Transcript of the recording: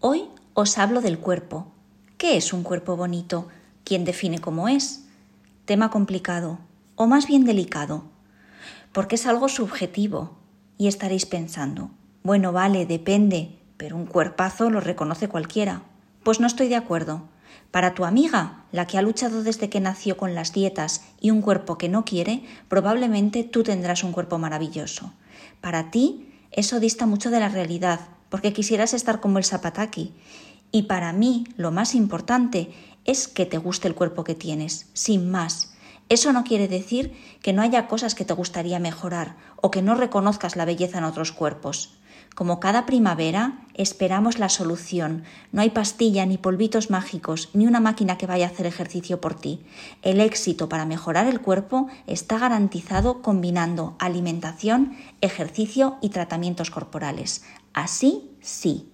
Hoy os hablo del cuerpo. ¿Qué es un cuerpo bonito? ¿Quién define cómo es? Tema complicado, o más bien delicado, porque es algo subjetivo. Y estaréis pensando, bueno, vale, depende, pero un cuerpazo lo reconoce cualquiera. Pues no estoy de acuerdo. Para tu amiga, la que ha luchado desde que nació con las dietas y un cuerpo que no quiere, probablemente tú tendrás un cuerpo maravilloso. Para ti, eso dista mucho de la realidad, porque quisieras estar como el Zapataki. Y para mí, lo más importante es que te guste el cuerpo que tienes, sin más. Eso no quiere decir que no haya cosas que te gustaría mejorar o que no reconozcas la belleza en otros cuerpos. Como cada primavera, esperamos la solución. No hay pastilla, ni polvitos mágicos, ni una máquina que vaya a hacer ejercicio por ti. El éxito para mejorar el cuerpo está garantizado combinando alimentación, ejercicio y tratamientos corporales. Así sí.